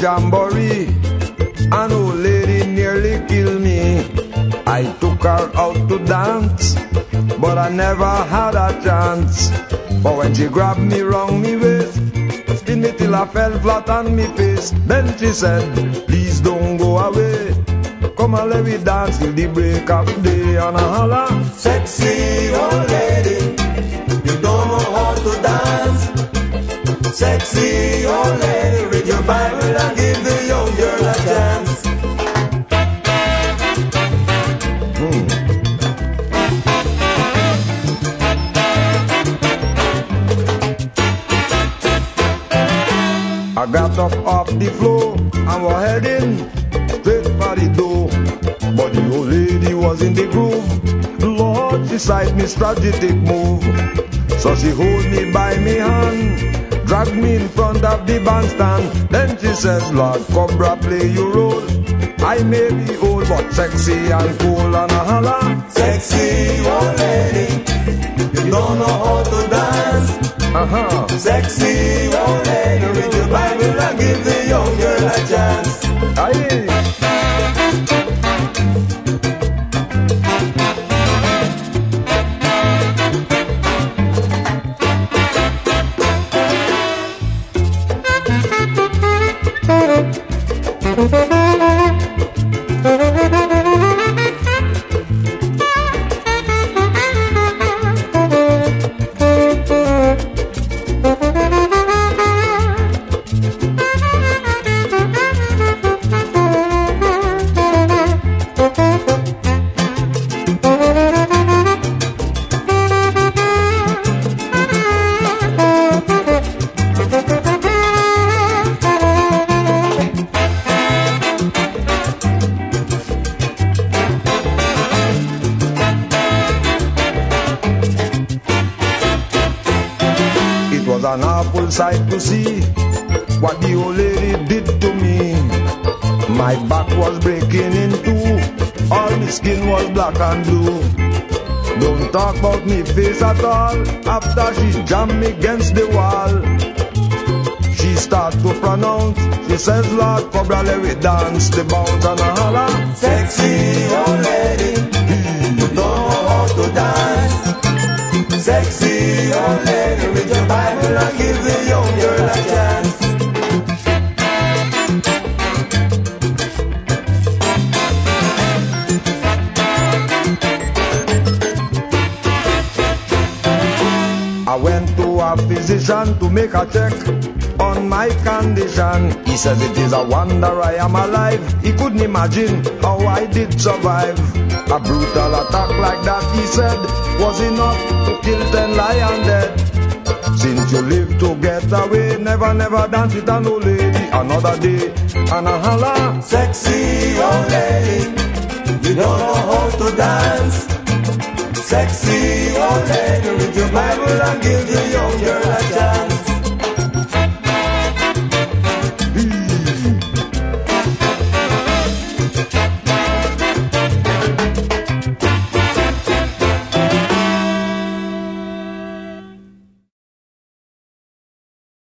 jamboree. An old lady nearly killed me. I took her out to dance, but I never had a chance. But when she grabbed me round me waist, spin me till I fell flat on me face. Then she said, please don't go away. Come and let me dance till the break of day and I holla. Sexy old Sexy old lady, read your Bible and give the young girl a chance. Hmm. I got up off the floor and was heading straight for the door. But the old lady was in the groove. Lord, she sight me strategic move. So she hold me by me hand, drag me in front of the bandstand. Then she says, Lord Cobra, play your role. I may be old, but sexy and cool and a holla. Sexy old lady, you don't know how to dance. Uh-huh. Sexy old lady, read your Bible and give the young girl a chance. Aye. Mm-hmm. Sight to see what the old lady did to me. My back was breaking in two, all my skin was black and blue. Don't talk about me face at all after she jammed me against the wall. She start to pronounce, she says, Lord Cobra, me dance the bounce and a holla. Sexy old lady, physician to make a check on my condition. He says it is a wonder I am alive. He couldn't imagine how I did survive. A brutal attack like that, he said, was enough to kill ten lion dead. Since you live to get away, never, never dance with an old lady. Another day, and a holla. Sexy old lady, you don't know how to dance. Sexy old lady, read your Bible and give the young girl a chance.